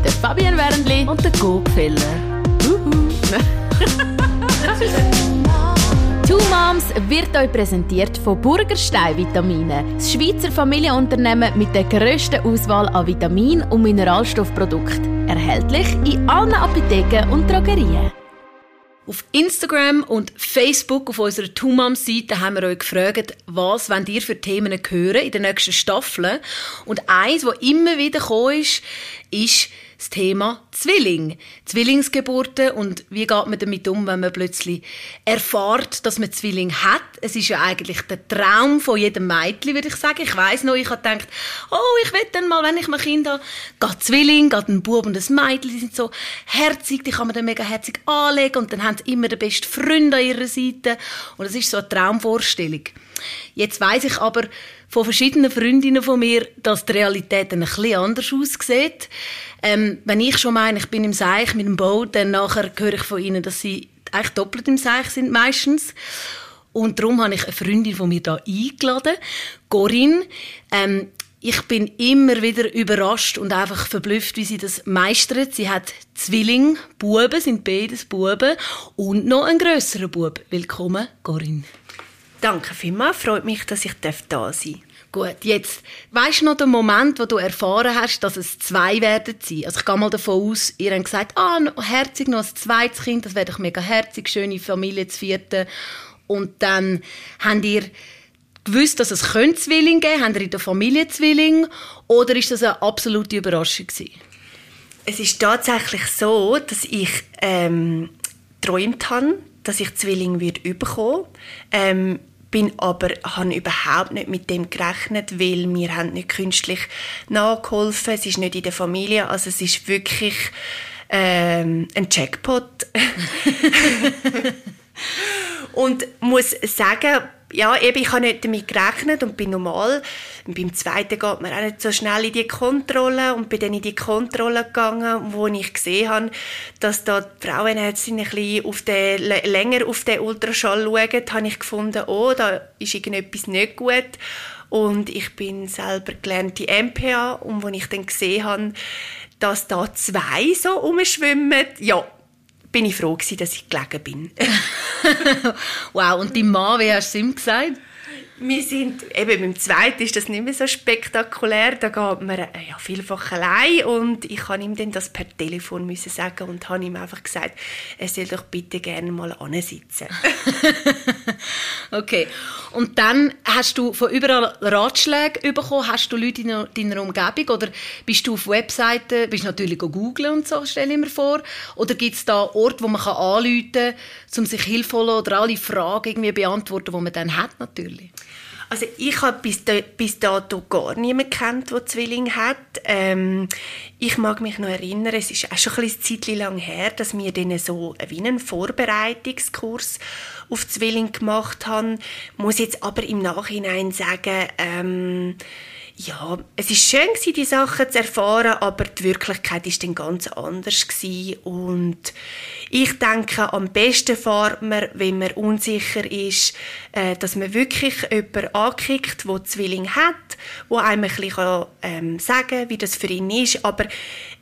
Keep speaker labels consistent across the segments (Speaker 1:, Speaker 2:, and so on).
Speaker 1: mit der Fabian Wernli und der Gopfeller. Two Moms wird euch präsentiert von Burgerstein Vitamine, das Schweizer Familienunternehmen mit der grössten Auswahl an Vitamin- und Mineralstoffprodukten. Erhältlich in allen Apotheken und Drogerien.
Speaker 2: Auf Instagram und Facebook auf unserer Two Moms Seite haben wir euch gefragt, was wollt ihr für Themen hören in den nächsten Staffeln. Und eins, was immer wieder gekommen ist das Thema Zwilling. Zwillingsgeburten und wie geht man damit um, wenn man plötzlich erfährt, dass man Zwilling hat. Es ist ja eigentlich der Traum von jedem Mädchen, würde ich sagen. Ich weiß noch, ich habe gedacht, oh, ich will dann mal, wenn ich mein Kind habe, geht Zwilling, geht ein Bub und ein Mädchen, die sind so herzig, die kann man dann mega herzig anlegen und dann haben sie immer den besten Freund an ihrer Seite und das ist so eine Traumvorstellung. Jetzt weiß ich aber von verschiedenen Freundinnen von mir, dass die Realität ein bisschen anders aussieht. Ähm, wenn ich schon meine, ich bin im Seich mit dem Boot, dann nachher höre ich von ihnen, dass sie eigentlich doppelt im Seich sind meistens. Und darum habe ich eine Freundin von mir da eingeladen, Corinne. Ähm, ich bin immer wieder überrascht und einfach verblüfft, wie sie das meistert. Sie hat Zwilling, Buben, sind beides Buben und noch einen grösseren Bub. Willkommen, Corinne.
Speaker 3: Danke vielmals, freut mich, dass ich da sein darf.
Speaker 2: Gut, jetzt, weißt du noch den Moment, wo du erfahren hast, dass es zwei werden sein? Also ich gehe mal davon aus, ihr habt gesagt, ah, herzig, noch ein zweites Kind, das wäre doch mega herzig, schöne Familie, zu vierten. Und dann habt ihr gewusst, dass es Zwilling geben Habt ihr in der Familie Zwilling? Oder ist das eine absolute Überraschung gewesen?
Speaker 3: Es ist tatsächlich so, dass ich ähm, geträumt habe, dass ich Zwilling wird bekommen. Ähm, bin aber habe überhaupt nicht mit dem gerechnet, weil wir haben nicht künstlich nachgeholfen. Es ist nicht in der Familie, also es ist wirklich ähm, ein Jackpot. und muss sagen, ja, eben, ich habe nicht damit gerechnet und bin normal. Und beim zweiten geht man auch nicht so schnell in die Kontrolle und bin dann in die Kontrolle gegangen, wo ich gesehen habe, dass da die Frauenärztin ein bisschen auf den, länger auf den Ultraschall schaut, habe ich gefunden, oh, da ist irgendetwas nicht gut. Und ich bin selber gelernte MPA und als ich dann gesehen habe, dass da zwei so umschwimmen, ja, bin ich froh gewesen, dass ich gelegen bin.
Speaker 2: wow, und die Mann, wie hast du ihm gesagt?
Speaker 3: Wir sind, eben beim zweiten ist das nicht mehr so spektakulär, da geht man äh, ja, vielfach allein und ich kann ihm dann das per Telefon müssen sagen und habe ihm einfach gesagt, er soll doch bitte gerne mal ansitzen.
Speaker 2: okay, und dann hast du von überall Ratschläge bekommen, hast du Leute in deiner Umgebung oder bist du auf Webseiten, bist natürlich googeln und so, stelle ich mir vor, oder gibt es da Orte, wo man kann anrufen kann, um sich Hilfe holen oder alle Fragen irgendwie beantworten, die man dann hat natürlich?
Speaker 3: Also ich habe bis, da, bis dato gar niemanden kennt, der Zwilling hat. Ähm, ich mag mich noch erinnern, es ist auch schon ein bisschen lang her, dass wir denen so einen Vorbereitungskurs auf Zwilling gemacht haben. Muss jetzt aber im Nachhinein sagen, ähm, ja, es ist schön gewesen, die Sachen zu erfahren, aber die Wirklichkeit ist dann ganz anders gewesen. und ich denke, am besten fährt man, wenn man unsicher ist, äh, dass man wirklich jemanden ankickt, der Zwilling hat, wo einem ein bisschen ähm, sagen kann, wie das für ihn ist, aber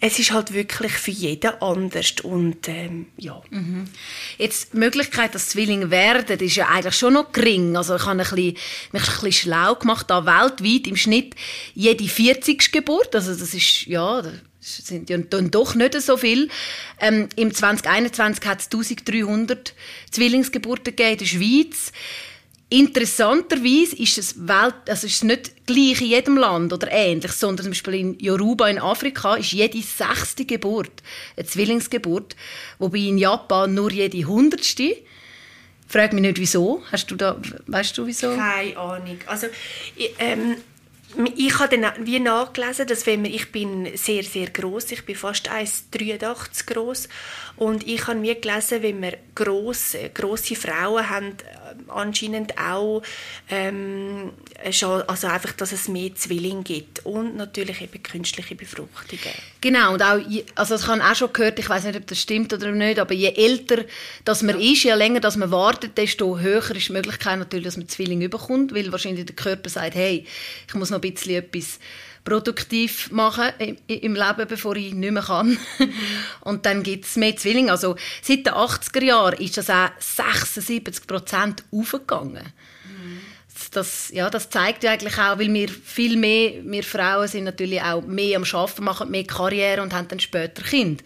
Speaker 3: es ist halt wirklich für jeden anders und ähm, ja.
Speaker 2: Mhm. Jetzt die Möglichkeit, dass Zwilling werden, ist ja eigentlich schon noch gering. Also ich habe mich ein bisschen schlau gemacht, da weltweit im Schnitt jede 40. Geburt, also das ist, ja, das sind ja dann doch nicht so viel. Ähm, Im 2021 hat es 1300 Zwillingsgeburten gegeben in der Schweiz. Interessanterweise ist es, Welt, also ist es nicht gleich in jedem Land oder ähnlich, sondern zum Beispiel in Yoruba in Afrika ist jede sechste Geburt eine Zwillingsgeburt, wobei in Japan nur jede hundertste. Frag mich nicht, wieso. Hast du da, weißt du, wieso?
Speaker 3: Keine Ahnung. Also, ich, ähm, ich habe dann wie nachgelesen, dass wenn man, ich bin sehr, sehr groß, ich bin fast 1,83 groß und ich habe mir gelesen, wenn wir grosse, grosse Frauen haben, anscheinend auch ähm, schon, also einfach, dass es mehr Zwillinge gibt und natürlich eben künstliche Befruchtungen.
Speaker 2: Genau, und auch, also das habe ich auch schon gehört, ich weiß nicht, ob das stimmt oder nicht, aber je älter dass man ja. ist, je länger dass man wartet, desto höher ist die Möglichkeit natürlich, dass man Zwillinge überkommt, weil wahrscheinlich der Körper sagt, hey, ich muss noch ein bisschen etwas produktiv machen im Leben, bevor ich nicht mehr kann. Mhm. Und dann gibt es mehr Zwillinge. Also seit den 80er Jahren ist das auch 76 Prozent aufgegangen. Mhm. Das, ja, das zeigt ja eigentlich auch, weil wir viel mehr, wir Frauen sind natürlich auch mehr am Arbeiten, machen mehr Karriere und haben dann später Kind.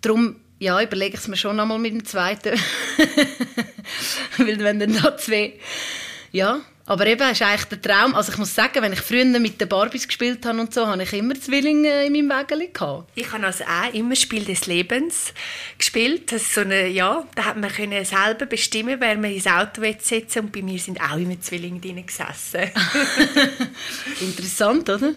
Speaker 2: Darum ja, überlege ich es mir schon einmal mit dem zweiten. weil wenn dann da zwei ja, aber eben, ist eigentlich der Traum. Also ich muss sagen, wenn ich früher mit den Barbies gespielt habe und so, habe ich immer Zwillinge in meinem Wägeli gehabt.
Speaker 3: Ich habe also auch immer Spiel des Lebens gespielt. Das so eine, ja, da hat man können selber bestimmen, wer man ins Auto setzen und bei mir sind auch immer Zwillinge drin gesessen.
Speaker 2: Interessant, oder?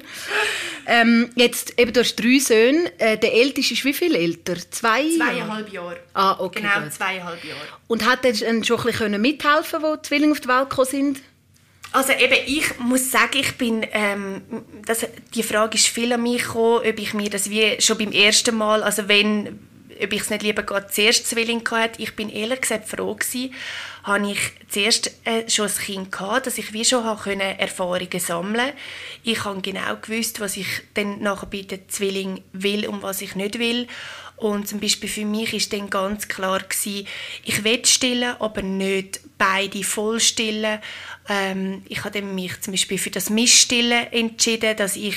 Speaker 2: Ähm, jetzt, eben, du hast drei Söhne. Äh, der Älteste ist wie viel älter?
Speaker 3: Zwei Zweieinhalb Jahre.
Speaker 2: Ah, okay.
Speaker 3: Genau, gut. zweieinhalb Jahre.
Speaker 2: Und hat er schon ein bisschen mithelfen können, die Zwillinge auf die Welt gekommen sind?
Speaker 3: Also eben, ich muss sagen, ich bin, ähm, das, die Frage ist viel an mich gekommen, ob ich mir das wie schon beim ersten Mal, also wenn, ob ich es nicht lieber gerade zuerst Zwilling hatte, ich bin ehrlich gesagt froh gewesen, habe ich zuerst äh, schon ein Kind gehabt, dass ich wie schon können Erfahrungen sammeln Ich habe genau gewusst, was ich dann nachher bei den Zwilling will und was ich nicht will. Und zum Beispiel für mich ist dann ganz klar gewesen, ich will stillen, aber nicht beide voll stillen. Ähm, ich habe mich zum Beispiel für das Mischstillen entschieden, dass ich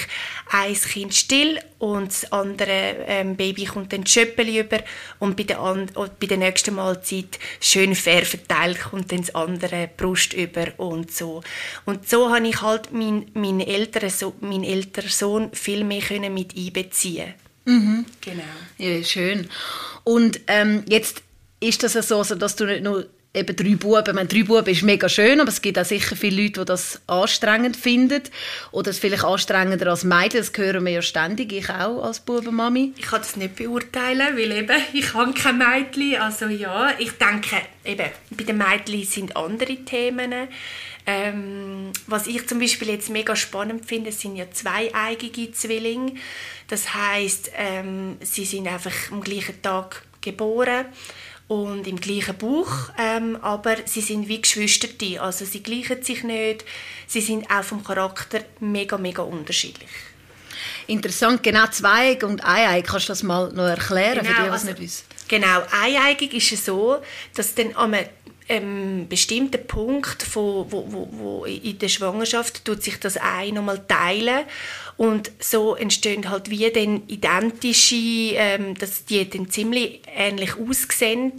Speaker 3: ein Kind still und das andere ähm, Baby kommt dann Schöppeli über und bei der, bei der nächsten Mahlzeit schön fair verteilt kommt dann das andere Brust über und so. Und so habe ich halt meinen mein älteren, so mein älteren Sohn viel mehr können mit einbeziehen.
Speaker 2: Mhm. Genau. Ja, schön. Und ähm, jetzt ist das so, also, dass du nicht nur eben drei Buben. meine, drei Buben ist mega schön, aber es gibt auch sicher viele Leute, die das anstrengend finden. Oder es vielleicht anstrengender als Mädchen. Das hören wir ja ständig, ich auch als Bubenmami.
Speaker 3: Ich kann das nicht beurteilen, weil eben, ich habe kein Mädchen. Also ja, ich denke, eben, bei den Mädchen sind andere Themen. Ähm, was ich zum Beispiel jetzt mega spannend finde, sind ja zweieigige Zwillinge. Das heißt, ähm, sie sind einfach am gleichen Tag geboren und im gleichen Buch, ähm, aber sie sind wie Geschwister, also sie gleichen sich nicht, sie sind auch vom Charakter mega, mega unterschiedlich.
Speaker 2: Interessant, genau Zweig und Eineig, kannst du das mal noch erklären genau, für die, was also, nicht wissen?
Speaker 3: Genau, eineigig ist es so, dass dann an einem ähm, bestimmten Punkt von, wo, wo, wo in der Schwangerschaft tut sich das Ei nochmal teilen und so entstehen halt wie dann identische, ähm, dass die dann ziemlich ähnlich aussehen.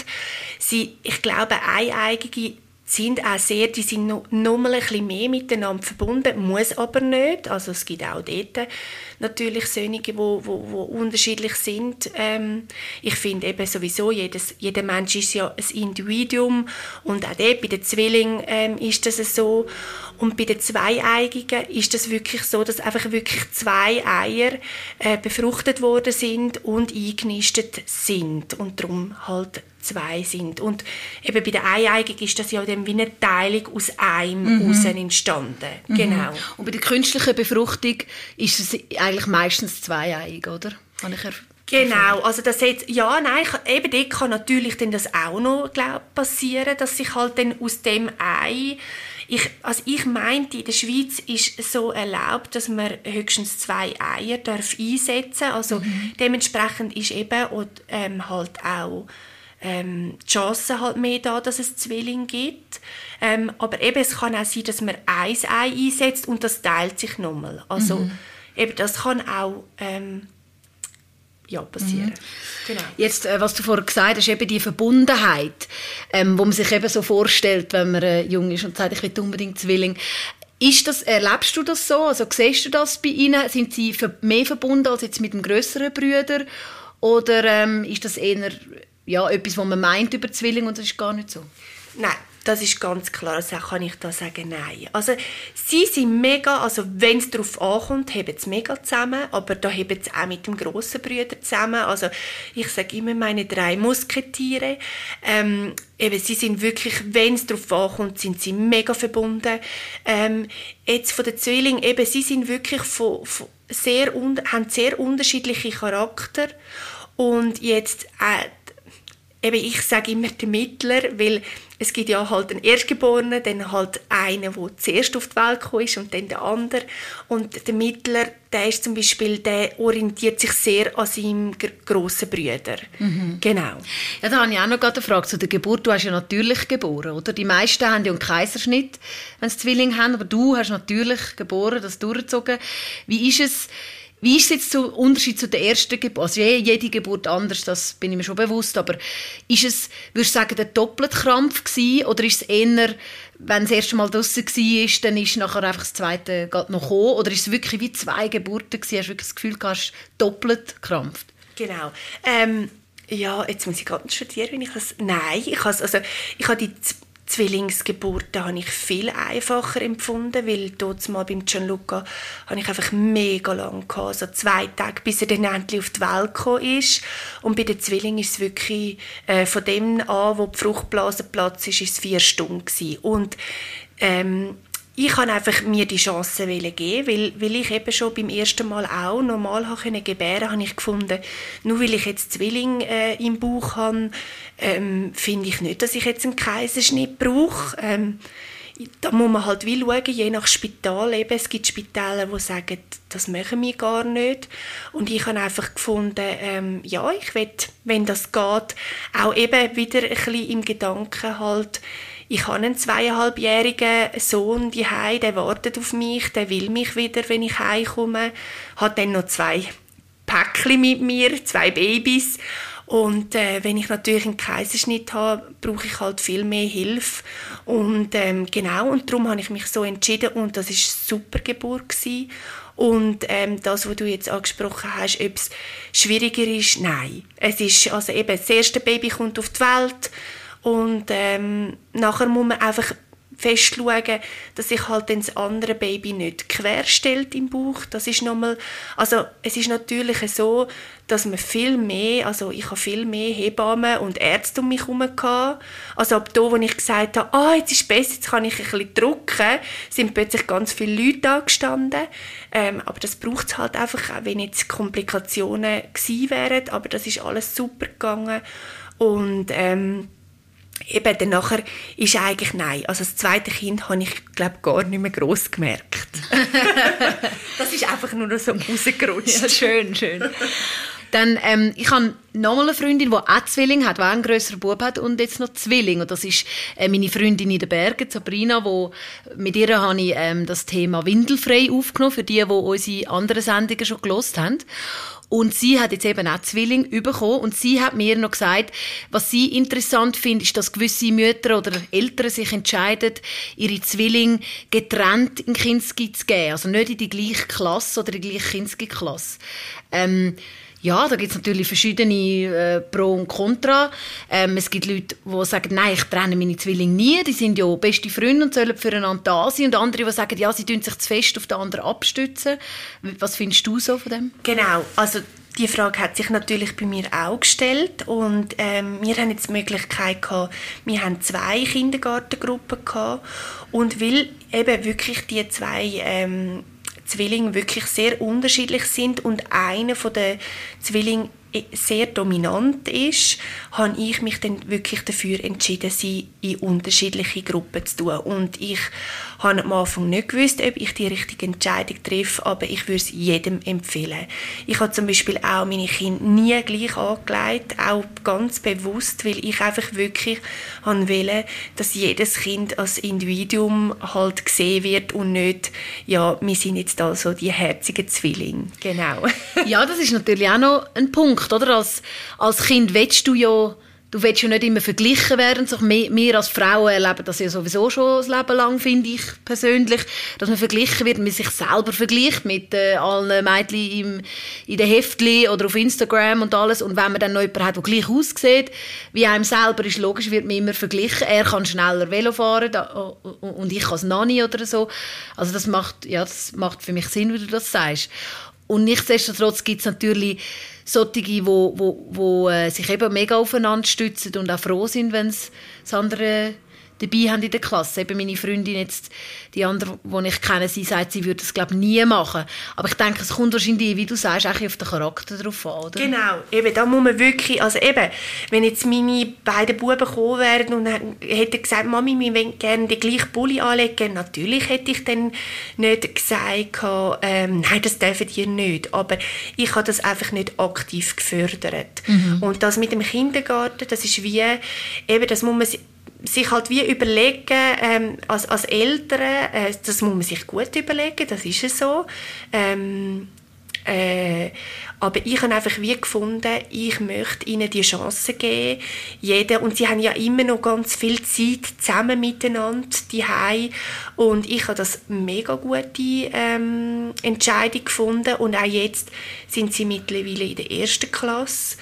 Speaker 3: Sie, ich glaube, eineigige sind auch sehr, die sind noch, mal ein bisschen mehr miteinander verbunden, muss aber nicht. Also es gibt auch dort natürlich solche, die wo, wo, wo unterschiedlich sind. Ähm, ich finde eben sowieso, jedes, jeder Mensch ist ja ein Individuum und auch dort bei den Zwillingen ähm, ist das so. Und bei den Zweieigigen ist das wirklich so, dass einfach wirklich zwei Eier äh, befruchtet worden sind und eingenistet sind und darum halt zwei sind. Und eben bei der Eieigung ist das ja dann wie eine Teilung aus einem mhm. entstanden. Mhm. Genau.
Speaker 2: Und bei der künstlichen Befruchtung ist es eigentlich meistens zweieiig, oder?
Speaker 3: Kann ich Genau, also das jetzt, ja, nein, eben dort kann natürlich dann das auch noch glaub, passieren, dass sich halt dann aus dem Ei, ich, also ich meinte, in der Schweiz ist so erlaubt, dass man höchstens zwei Eier darf einsetzen, also mhm. dementsprechend ist eben und, ähm, halt auch ähm, die Chance halt mehr da, dass es Zwilling gibt. Ähm, aber eben, es kann auch sein, dass man ein Ei einsetzt und das teilt sich nochmal. Also mhm. eben, das kann auch ähm, ja, passieren. Mhm.
Speaker 2: Genau. Jetzt, äh, was du vorher gesagt hast, eben die Verbundenheit, ähm, wo man sich eben so vorstellt, wenn man äh, jung ist und sagt, ich will unbedingt Zwilling. Ist das, erlebst du das so? Also siehst du das bei ihnen? Sind sie mehr verbunden als jetzt mit dem größeren Brüder? Oder ähm, ist das eher ja, etwas, was man meint über Zwillinge und das ist gar nicht so?
Speaker 3: Nein, das ist ganz klar, also kann ich da sagen, nein. Also sie sind mega, also wenn es darauf ankommt, haben sie mega zusammen, aber da haben sie auch mit dem grossen Brüder zusammen. Also ich sage immer meine drei Musketiere. Ähm, eben, sie sind wirklich, wenn es darauf ankommt, sind sie mega verbunden. Ähm, jetzt von den Zwillingen, eben, sie sind wirklich von, von sehr, haben sehr unterschiedliche Charakter und jetzt äh, eben, ich sage immer der Mittler, weil es gibt ja halt einen Erstgeborenen, dann halt einen, der zuerst auf die Welt gekommen ist und dann der andere. Und der Mittler, der ist zum Beispiel, der orientiert sich sehr an seinem grossen Brüder. Mhm. Genau.
Speaker 2: Ja, da habe ich auch noch eine Frage zu der Geburt. Du hast ja natürlich geboren, oder? Die meisten haben ja einen Kaiserschnitt, wenn sie Zwillinge haben, aber du hast natürlich geboren, das durchgezogen. Wie ist es, wie ist es jetzt der Unterschied zu der ersten Geburt? Also jede Geburt anders, das bin ich mir schon bewusst, aber ist es, würdest du sagen, der Doppelkrampf gewesen, oder ist es eher, wenn das erste Mal draußen war, dann ist nachher einfach das zweite noch gekommen, oder ist es wirklich wie zwei Geburten gewesen? Hast du wirklich das Gefühl, du hast doppelt krampft?
Speaker 3: Genau. Ähm, ja, jetzt muss ich gerade studieren, wenn ich das... Nein, ich habe also ich habe die Zwillingsgeburten habe ich viel einfacher empfunden, weil dort mal beim Gianluca habe ich einfach mega lang gehabt, also zwei Tage, bis er dann endlich auf die Welt gekommen ist. Und bei den Zwillingen ist es wirklich äh, von dem an, wo die Fruchtblase platzt ist, ist es vier Stunden gewesen. Und ähm, ich kann einfach mir die Chance geben, weil, weil ich eben schon beim ersten Mal auch normal habe gebären, habe ich gefunden, nur weil ich jetzt Zwilling äh, im Bauch habe, ähm, finde ich nicht, dass ich jetzt einen Kaiserschnitt brauche. Ähm, da muss man halt wie schauen, je nach Spital eben. Es gibt Spitäler, die sagen, das machen wir gar nicht. Und ich habe einfach gefunden, ähm, ja, ich will, wenn das geht, auch eben wieder ein bisschen im Gedanken halt, ich habe einen zweieinhalbjährigen Sohn die der wartet auf mich, der will mich wieder, wenn ich heimkomme. Hat dann noch zwei Päckchen mit mir, zwei Babys. Und äh, wenn ich natürlich einen Kaiserschnitt habe, brauche ich halt viel mehr Hilfe. Und ähm, genau, und darum habe ich mich so entschieden und das ist super Geburt gewesen. Und ähm, das, was du jetzt angesprochen hast, ob es schwieriger ist, nein. Es ist, also eben, das erste Baby kommt auf die Welt und ähm, nachher muss man einfach fest schauen, dass sich halt das andere Baby nicht querstellt im Bauch. Das ist nochmal, also es ist natürlich so, dass man viel mehr, also ich habe viel mehr Hebammen und Ärzte um mich herum gehabt. Also ab da, wo ich gesagt habe, ah, jetzt ist es besser, jetzt kann ich ein bisschen drücken, sind plötzlich ganz viele Leute angestanden. Ähm, aber das braucht es halt einfach, auch wenn jetzt Komplikationen gewesen wären, aber das ist alles super gegangen und ähm, eben dann nachher ist eigentlich nein. Also das zweite Kind habe ich, glaube gar nicht mehr gross gemerkt. das ist einfach nur so rausgerutscht.
Speaker 2: Ja, schön, schön. Dann, ähm, ich habe nochmal eine Freundin, die auch Zwilling hat, die einen grösseren Bub hat und jetzt noch Zwilling. Und das ist äh, meine Freundin in den Bergen, Sabrina, wo mit ihr habe ich ähm, das Thema Windelfrei aufgenommen, für die, die unsere anderen Sendungen schon gelost haben. Und sie hat jetzt eben auch Zwilling bekommen und sie hat mir noch gesagt, was sie interessant findet, ist, dass gewisse Mütter oder Eltern sich entscheiden, ihre Zwillinge getrennt in Kinski zu geben. Also nicht in die gleiche Klasse oder in die gleiche Kinski-Klasse. Ähm, ja, da gibt es natürlich verschiedene äh, Pro und Contra. Ähm, es gibt Leute, die sagen, nein, ich trenne meine Zwillinge nie, die sind ja beste Freunde und sollen füreinander da sein. Und andere, die sagen, ja, sie tun sich zu fest auf den anderen abstützen. Was findest du so von dem?
Speaker 3: Genau, also die Frage hat sich natürlich bei mir auch gestellt und ähm, wir haben jetzt die Möglichkeit gehabt, wir haben zwei Kindergartengruppen gehabt und weil eben wirklich die zwei ähm, Zwillinge wirklich sehr unterschiedlich sind und einer von den Zwillingen sehr dominant ist, habe ich mich dann wirklich dafür entschieden, sie in unterschiedliche Gruppen zu tun. Und ich habe am Anfang nicht gewusst, ob ich die richtige Entscheidung treffe, aber ich würde es jedem empfehlen. Ich habe zum Beispiel auch meine Kinder nie gleich angelegt, auch ganz bewusst, weil ich einfach wirklich wollte, dass jedes Kind als Individuum halt gesehen wird und nicht, ja, wir sind jetzt also die herzigen Zwillinge. Genau.
Speaker 2: ja, das ist natürlich auch noch ein Punkt, oder? Als, als Kind willst du ja du willst ja nicht immer verglichen werden. So, wir, als Frauen erleben das ja sowieso schon das Leben lang, finde ich persönlich, dass man verglichen wird, man sich selber vergleicht mit äh, allen Mädchen im, in den Heftchen oder auf Instagram und alles. Und wenn man dann noch jemanden hat, der gleich aussieht wie einem selber, ist logisch, wird man immer verglichen. Er kann schneller Velo fahren da, und ich als Nani oder so. Also das macht, ja, das macht für mich Sinn, wie du das sagst. Und nichtsdestotrotz gibt es natürlich solche, die wo, wo, wo, äh, sich eben mega aufeinander stützen und auch froh sind, wenn es andere dabei haben in der Klasse. Eben meine Freundin jetzt, die andere, die ich kenne, sie sagt, sie würde das glaube nie machen. Aber ich denke, es kommt wahrscheinlich, wie du sagst, auch auf den Charakter drauf an, oder?
Speaker 3: Genau, eben, da muss man wirklich, also eben, wenn jetzt meine beiden Buben gekommen wären und hätten gesagt, Mami, wir wollen gerne den gleichen Pulli anlegen, natürlich hätte ich dann nicht gesagt, ähm, nein, das dürfen ihr nicht. Aber ich habe das einfach nicht aktiv gefördert. Mhm. Und das mit dem Kindergarten, das ist wie, eben, das muss man sich halt wie überlegen, ähm, als, als Eltern, äh, das muss man sich gut überlegen, das ist es so. Ähm, äh, aber ich habe einfach wie gefunden, ich möchte ihnen die Chance geben, jeder, und sie haben ja immer noch ganz viel Zeit zusammen miteinander, die und ich habe das mega gute ähm, Entscheidung gefunden. Und auch jetzt sind sie mittlerweile in der ersten Klasse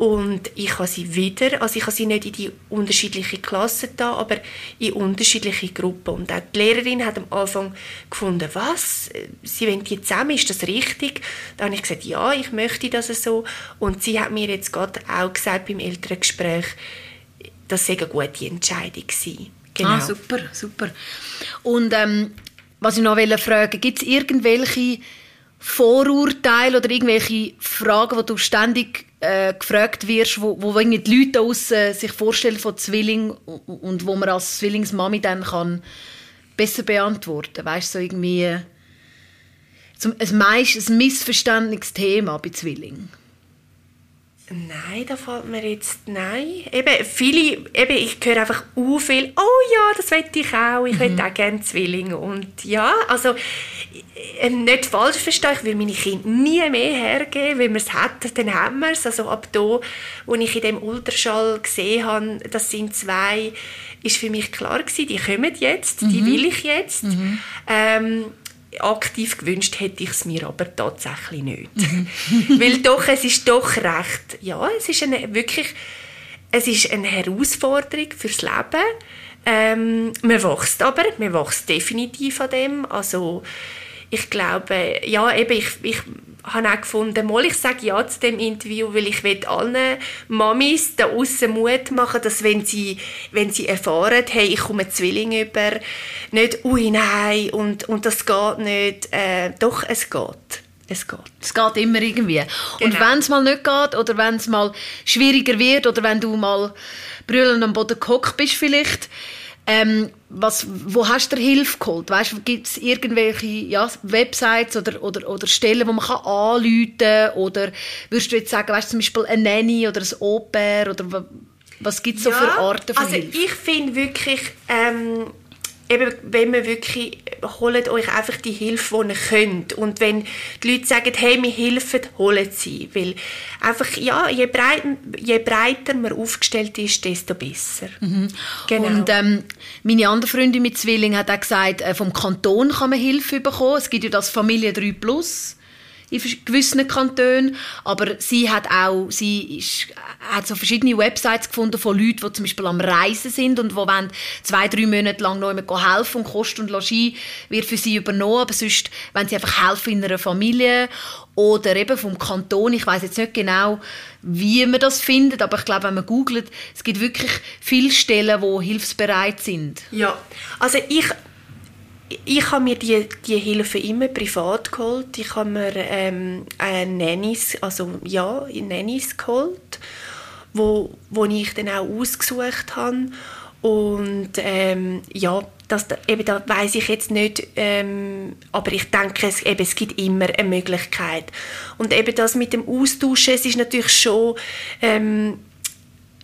Speaker 3: und ich habe sie wieder, also ich habe sie nicht in die unterschiedlichen Klassen da, aber in unterschiedliche Gruppen. Und auch die Lehrerin hat am Anfang gefunden, was, sie wollen die zusammen, ist das richtig? Dann habe ich gesagt, ja, ich möchte das so. Und sie hat mir jetzt gerade auch gesagt beim Elterngespräch, das sei eine gute Entscheidung gewesen.
Speaker 2: Genau. Ah, super, super. Und ähm, was ich noch fragen gibt es irgendwelche Vorurteile oder irgendwelche Fragen, die du ständig äh, gefragt wirst, wo, wo die Leute aus äh, sich vorstellen von Zwilling und wo man als Zwillingsmami dann kann besser beantworten, weißt du, so irgendwie zum, ein, meist, ein missverständliches Thema bei Zwillingen.
Speaker 3: Nein, da fällt mir jetzt nein. Eben, viele, eben, ich höre einfach u viel, oh ja, das möchte ich auch, ich mhm. auch gerne Zwillinge. Und ja, also äh, nicht falsch verstehen, ich will meine Kinder nie mehr hergeben, wenn man es hat, dann haben wir es. Also ab da, wo ich in dem Ultraschall gesehen habe, das sind zwei, ist für mich klar gewesen, die kommen jetzt, mhm. die will ich jetzt. Mhm. Ähm, aktiv gewünscht hätte ich es mir aber tatsächlich nicht. Weil doch, es ist doch recht, ja, es ist eine, wirklich, es ist eine Herausforderung fürs Leben. Ähm, man wächst aber, man wächst definitiv an dem. Also ich glaube, ja, eben, ich, ich habe auch gefunden, mal, ich sage ja zu dem Interview, weil ich will allen Mamis da außen Mut machen, dass wenn sie, wenn sie erfahren, hey, ich komme Zwilling über, nicht, ui, nein, und, und das geht nicht, äh, doch, es geht. Es geht.
Speaker 2: Es geht immer irgendwie. Genau. Und wenn es mal nicht geht oder wenn es mal schwieriger wird oder wenn du mal brüllend am Boden gehockt bist vielleicht, ähm, was, wo hast du Hilfe geholt? Weißt, gibt es irgendwelche ja, Websites oder, oder, oder Stellen, wo man kann anrufen kann? Oder würdest du jetzt sagen, weißt, zum Beispiel eine Nanny oder ein Au-pair? Oder was gibt es so ja, für Arten von
Speaker 3: also
Speaker 2: Hilfe?
Speaker 3: ich finde wirklich, ähm, eben, wenn man wirklich, holt euch einfach die Hilfe, die ihr könnt. Und wenn die Leute sagen, hey, wir helfen, holt sie. Weil einfach, ja, je, breit, je breiter man aufgestellt ist, desto besser.
Speaker 2: Mhm. Genau. Und ähm, meine andere Freundin mit Zwilling hat auch gesagt, äh, vom Kanton kann man Hilfe bekommen. Es gibt ja das Familie 3 Plus in gewissen Kantonen. Aber sie hat auch, sie ist, hat so verschiedene Websites gefunden von Leuten, die zum Beispiel am Reisen sind und die wollen zwei, drei Monate lang noch immer helfen und Kost und Logis wird für sie übernommen. Aber sonst, wenn sie einfach helfen in einer Familie oder eben vom Kanton. Ich weiß jetzt nicht genau, wie man das findet, aber ich glaube, wenn man googelt, es gibt wirklich viele Stellen, wo hilfsbereit sind.
Speaker 3: Ja, also ich ich habe mir die, die Hilfe immer privat geholt. Ich habe mir ähm, Nannies, also ja, Nannies geholt, wo, wo ich dann auch ausgesucht habe. Und ähm, ja, das, eben, da weiß ich jetzt nicht, ähm, aber ich denke, es, eben, es gibt immer eine Möglichkeit. Und eben das mit dem Austauschen, es ist natürlich schon, ähm,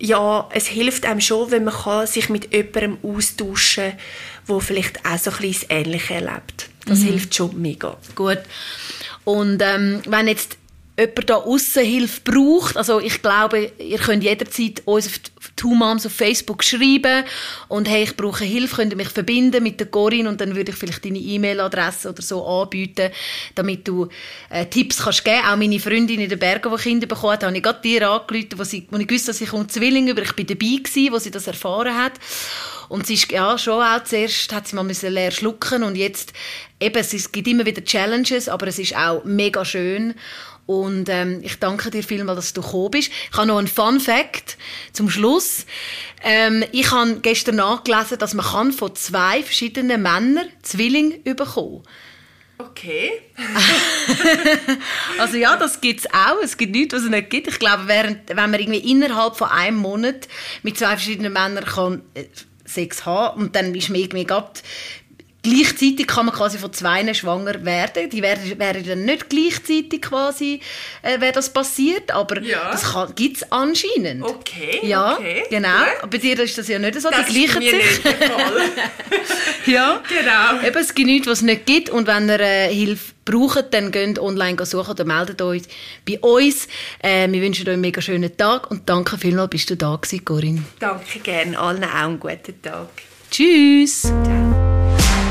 Speaker 3: ja, es hilft einem schon, wenn man kann sich mit jemandem austauschen kann, wo vielleicht auch so ein bisschen Ähnliches erlebt. Das mhm. hilft schon mega.
Speaker 2: Gut. Und ähm, wenn jetzt jemand da außen Hilfe braucht, also ich glaube, ihr könnt jederzeit uns auf Two Moms auf Facebook schreiben und hey, ich brauche Hilfe, könnt ihr mich verbinden mit der Corinne und dann würde ich vielleicht deine E-Mail-Adresse oder so anbieten, damit du äh, Tipps kannst geben. Auch meine Freundin in den Bergen, die Kinder bekommen hat, habe ich gerade dir angerufen, wo, sie, wo ich wusste, dass ich um Zwillinge über, ich bin dabei gewesen, wo sie das erfahren hat. Und sie ist ja schon auch zuerst hat sie mal müssen leer schlucken und jetzt eben es gibt immer wieder Challenges, aber es ist auch mega schön und ähm, ich danke dir vielmals, dass du gekommen bist. Ich habe noch einen Fun Fact zum Schluss. Ähm, ich habe gestern nachgelesen, dass man kann von zwei verschiedenen Männern Zwilling bekommen
Speaker 3: Okay.
Speaker 2: also ja, das gibt es auch. Es gibt nichts, was es nicht gibt. Ich glaube, während, wenn man irgendwie innerhalb von einem Monat mit zwei verschiedenen Männern kann äh, Sex haben und dann ist man irgendwie gerade Gleichzeitig kann man quasi von zwei schwanger werden. Die werden, werden dann nicht gleichzeitig quasi, äh, wäre das passiert, aber
Speaker 3: ja.
Speaker 2: das gibt es anscheinend.
Speaker 3: Okay,
Speaker 2: ja,
Speaker 3: okay.
Speaker 2: genau. Gut. Bei dir ist das ja nicht so,
Speaker 3: das
Speaker 2: die gleichen sich. ja,
Speaker 3: genau.
Speaker 2: Eben, es gibt nichts, was es nicht gibt und wenn ihr äh, Hilfe braucht, dann geht online suchen oder meldet euch bei uns. Äh, wir wünschen euch einen mega schönen Tag und danke vielmals, bist du da gewesen, Corinne.
Speaker 3: Danke gerne, allen auch einen guten Tag.
Speaker 2: Tschüss.
Speaker 3: Ciao.